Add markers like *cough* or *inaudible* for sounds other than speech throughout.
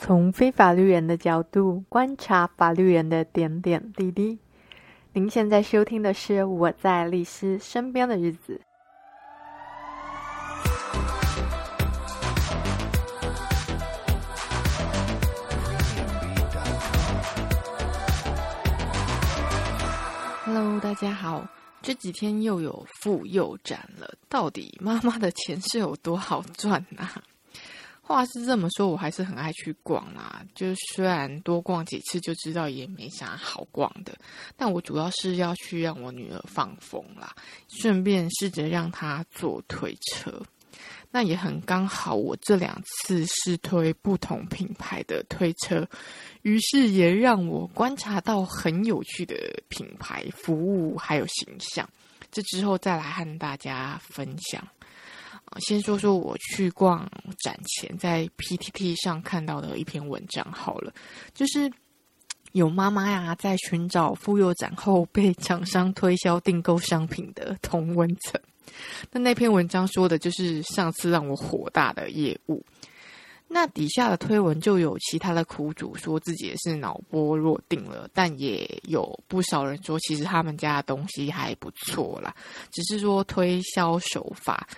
从非法律人的角度观察法律人的点点滴滴。您现在收听的是《我在律师身边的日子》。Hello，大家好。这几天又有妇幼展了，到底妈妈的钱是有多好赚啊？话是这么说，我还是很爱去逛啦。就虽然多逛几次就知道也没啥好逛的，但我主要是要去让我女儿放风啦，顺便试着让她坐推车。那也很刚好，我这两次试推不同品牌的推车，于是也让我观察到很有趣的品牌服务还有形象。这之后再来和大家分享。先说说我去逛展前在 PTT 上看到的一篇文章好了，就是有妈妈呀在寻找妇幼展后被厂商推销订购商品的同文层。那那篇文章说的就是上次让我火大的业务。那底下的推文就有其他的苦主说自己也是脑波弱定了，但也有不少人说其实他们家的东西还不错啦，只是说推销手法。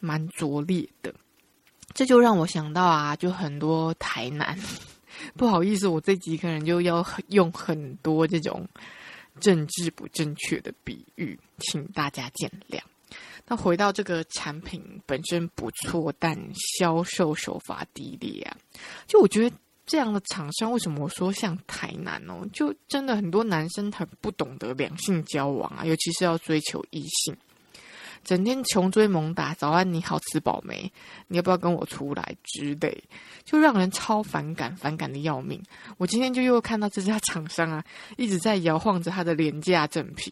蛮拙劣的，这就让我想到啊，就很多台南，*laughs* 不好意思，我这集可能就要用很多这种政治不正确的比喻，请大家见谅。那回到这个产品本身不错，但销售手法低劣啊，就我觉得这样的厂商，为什么我说像台南哦？就真的很多男生很不懂得两性交往啊，尤其是要追求异性。整天穷追猛打，早安你好，吃饱没？你要不要跟我出来之类，就让人超反感，反感的要命。我今天就又看到这家厂商啊，一直在摇晃着他的廉价赠品，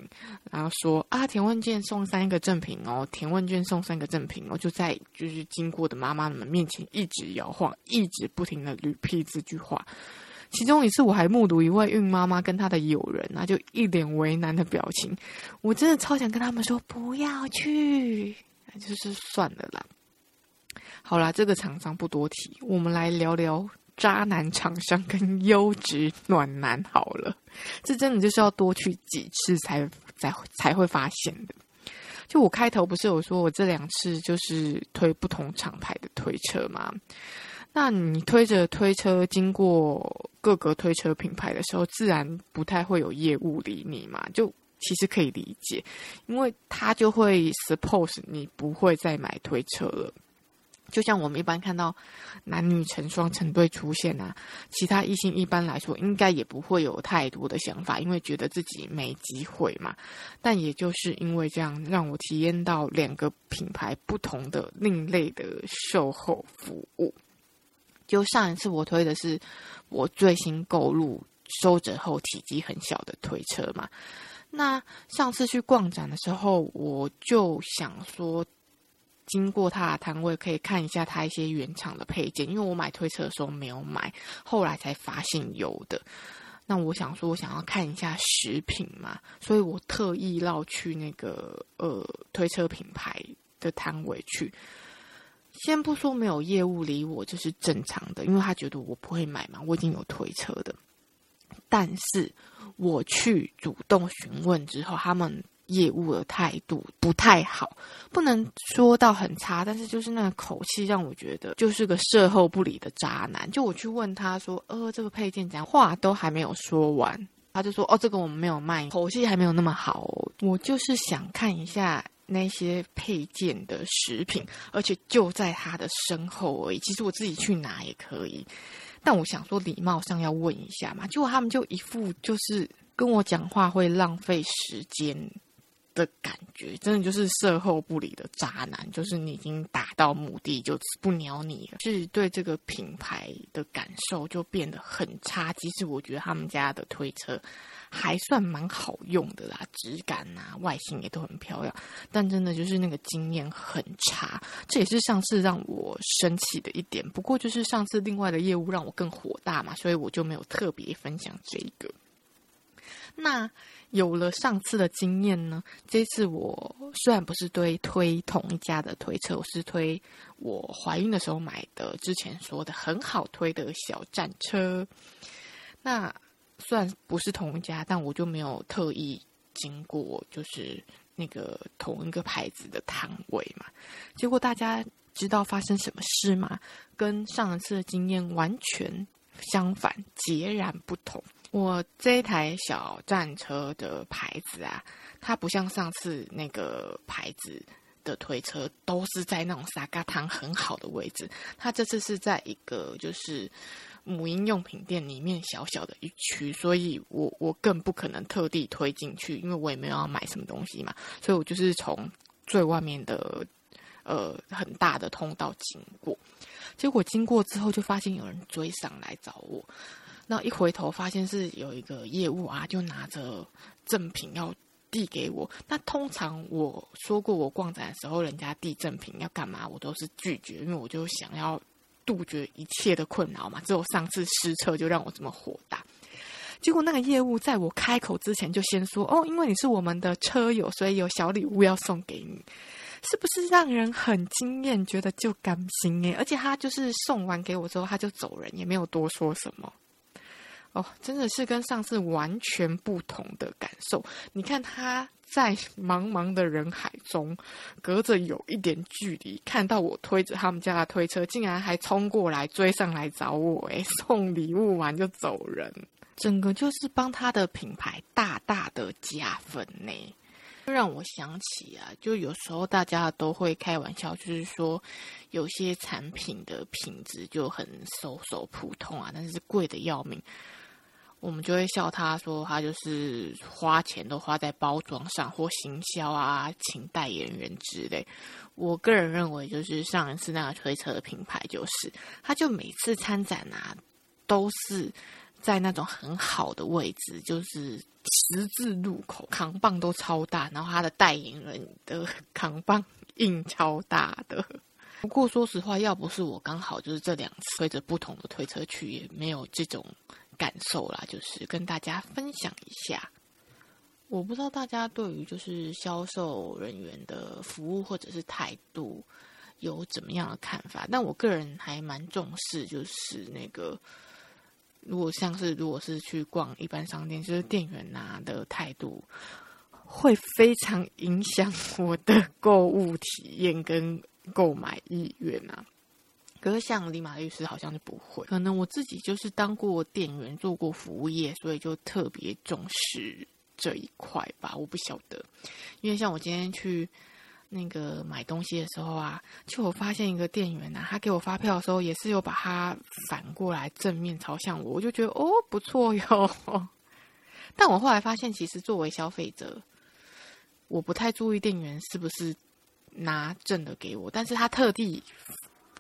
然后说啊，填问卷送三个赠品哦，填问卷送三个赠品哦，就在就是经过的妈妈们面前一直摇晃，一直不停的捋 p 这句话。其中一次，我还目睹一位孕妈妈跟她的友人啊，就一脸为难的表情。我真的超想跟他们说不要去，就是算了啦。好啦，这个厂商不多提，我们来聊聊渣男厂商跟优质暖男好了。这真的就是要多去几次才才才会发现的。就我开头不是有说我这两次就是推不同厂牌的推车吗？那你推着推车经过各个推车品牌的时候，自然不太会有业务理你嘛，就其实可以理解，因为他就会 suppose 你不会再买推车了。就像我们一般看到男女成双成对出现啊，其他异性一般来说应该也不会有太多的想法，因为觉得自己没机会嘛。但也就是因为这样，让我体验到两个品牌不同的另类的售后服务。就上一次我推的是我最新购入收折后体积很小的推车嘛，那上次去逛展的时候，我就想说，经过他的摊位可以看一下他一些原厂的配件，因为我买推车的时候没有买，后来才发现有的。那我想说，我想要看一下食品嘛，所以我特意绕去那个呃推车品牌的摊位去。先不说没有业务理我，这是正常的，因为他觉得我不会买嘛，我已经有推车的。但是我去主动询问之后，他们业务的态度不太好，不能说到很差，但是就是那个口气让我觉得就是个售后不理的渣男。就我去问他说：“呃，这个配件怎样？”话都还没有说完，他就说：“哦，这个我们没有卖。”口气还没有那么好。我就是想看一下。那些配件的食品，而且就在他的身后而已。其实我自己去拿也可以，但我想说礼貌上要问一下嘛。结果他们就一副就是跟我讲话会浪费时间的感觉，真的就是售后不理的渣男。就是你已经达到目的，就不鸟你了，是对这个品牌的感受就变得很差。其实我觉得他们家的推车。还算蛮好用的啦，质感啊，外形也都很漂亮，但真的就是那个经验很差，这也是上次让我生气的一点。不过就是上次另外的业务让我更火大嘛，所以我就没有特别分享这一个。那有了上次的经验呢，这次我虽然不是推推同一家的推车，我是推我怀孕的时候买的，之前说的很好推的小战车。那虽然不是同一家，但我就没有特意经过，就是那个同一个牌子的摊位嘛。结果大家知道发生什么事吗？跟上一次的经验完全相反，截然不同。我这台小战车的牌子啊，它不像上次那个牌子的推车，都是在那种沙嘎汤很好的位置。它这次是在一个就是。母婴用品店里面小小的一区，所以我我更不可能特地推进去，因为我也没有要买什么东西嘛，所以我就是从最外面的呃很大的通道经过，结果经过之后就发现有人追上来找我，那一回头发现是有一个业务啊，就拿着赠品要递给我。那通常我说过我逛展的时候，人家递赠品要干嘛，我都是拒绝，因为我就想要。杜绝一切的困扰嘛，只有上次失策就让我这么火大。结果那个业务在我开口之前就先说：“哦，因为你是我们的车友，所以有小礼物要送给你。”是不是让人很惊艳，觉得就甘心诶，而且他就是送完给我之后他就走人，也没有多说什么。哦，真的是跟上次完全不同的感受。你看他。在茫茫的人海中，隔着有一点距离，看到我推着他们家的推车，竟然还冲过来追上来找我，诶，送礼物完就走人，整个就是帮他的品牌大大的加分呢。就让我想起啊，就有时候大家都会开玩笑，就是说有些产品的品质就很 so so 普通啊，但是贵的要命。我们就会笑他说，他就是花钱都花在包装上或行销啊，请代言人之类。我个人认为，就是上一次那个推车的品牌，就是他就每次参展啊，都是在那种很好的位置，就是十字路口，扛棒都超大，然后他的代言人的扛棒印超大的。不过说实话，要不是我刚好就是这两次推着不同的推车去，也没有这种。感受啦，就是跟大家分享一下。我不知道大家对于就是销售人员的服务或者是态度有怎么样的看法，但我个人还蛮重视，就是那个如果像是如果是去逛一般商店，就是店员呐的态度会非常影响我的购物体验跟购买意愿啊。可是像李马律师好像就不会，可能我自己就是当过店员，做过服务业，所以就特别重视这一块吧。我不晓得，因为像我今天去那个买东西的时候啊，就我发现一个店员啊，他给我发票的时候也是有把它反过来正面朝向我，我就觉得哦不错哟。*laughs* 但我后来发现，其实作为消费者，我不太注意店员是不是拿正的给我，但是他特地。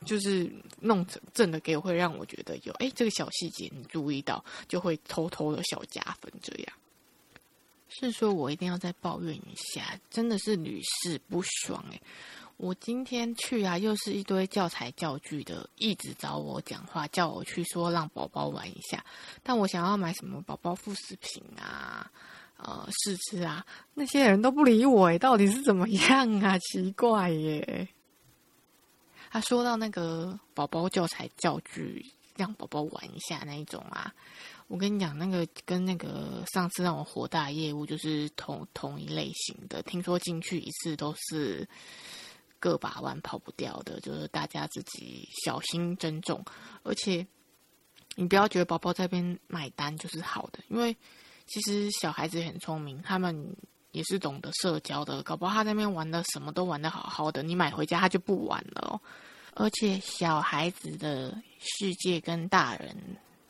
就是弄正的给我，会让我觉得有哎，这个小细节你注意到，就会偷偷的小加分。这样是说我一定要再抱怨一下，真的是屡试不爽哎！我今天去啊，又是一堆教材教具的，一直找我讲话，叫我去说让宝宝玩一下。但我想要买什么宝宝副食品啊，呃，试吃啊，那些人都不理我哎，到底是怎么样啊？奇怪耶！他说到那个宝宝教材教具，让宝宝玩一下那一种啊，我跟你讲，那个跟那个上次让我火大的业务就是同同一类型的。听说进去一次都是个把万跑不掉的，就是大家自己小心珍重。而且你不要觉得宝宝在边买单就是好的，因为其实小孩子很聪明，他们。也是懂得社交的，搞不好他在那边玩的什么都玩得好好的，你买回家他就不玩了。而且小孩子的世界跟大人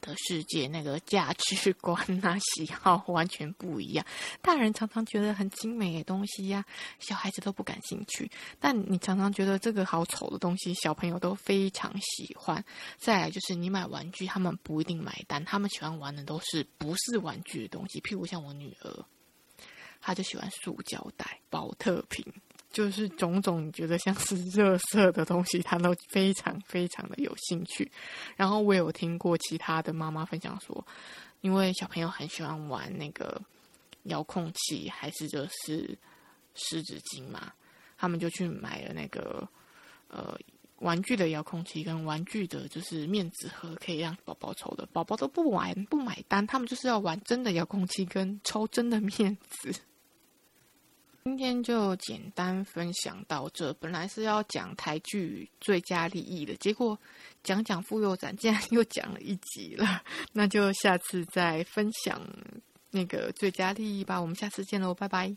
的世界那个价值观啊、喜好完全不一样。大人常常觉得很精美的东西呀、小孩子都不感兴趣。但你常常觉得这个好丑的东西，小朋友都非常喜欢。再来就是你买玩具，他们不一定买单，他们喜欢玩的都是不是玩具的东西，譬如像我女儿。他就喜欢塑胶袋、宝特瓶，就是种种你觉得像是热色的东西，他都非常非常的有兴趣。然后我有听过其他的妈妈分享说，因为小朋友很喜欢玩那个遥控器，还是就是湿纸巾嘛，他们就去买了那个呃。玩具的遥控器跟玩具的，就是面纸盒，可以让宝宝抽的，宝宝都不玩不买单，他们就是要玩真的遥控器跟抽真的面纸。今天就简单分享到这，本来是要讲台剧最佳利益的，结果讲讲妇幼展，竟然 *laughs* 又讲了一集了，那就下次再分享那个最佳利益吧，我们下次见喽，拜拜。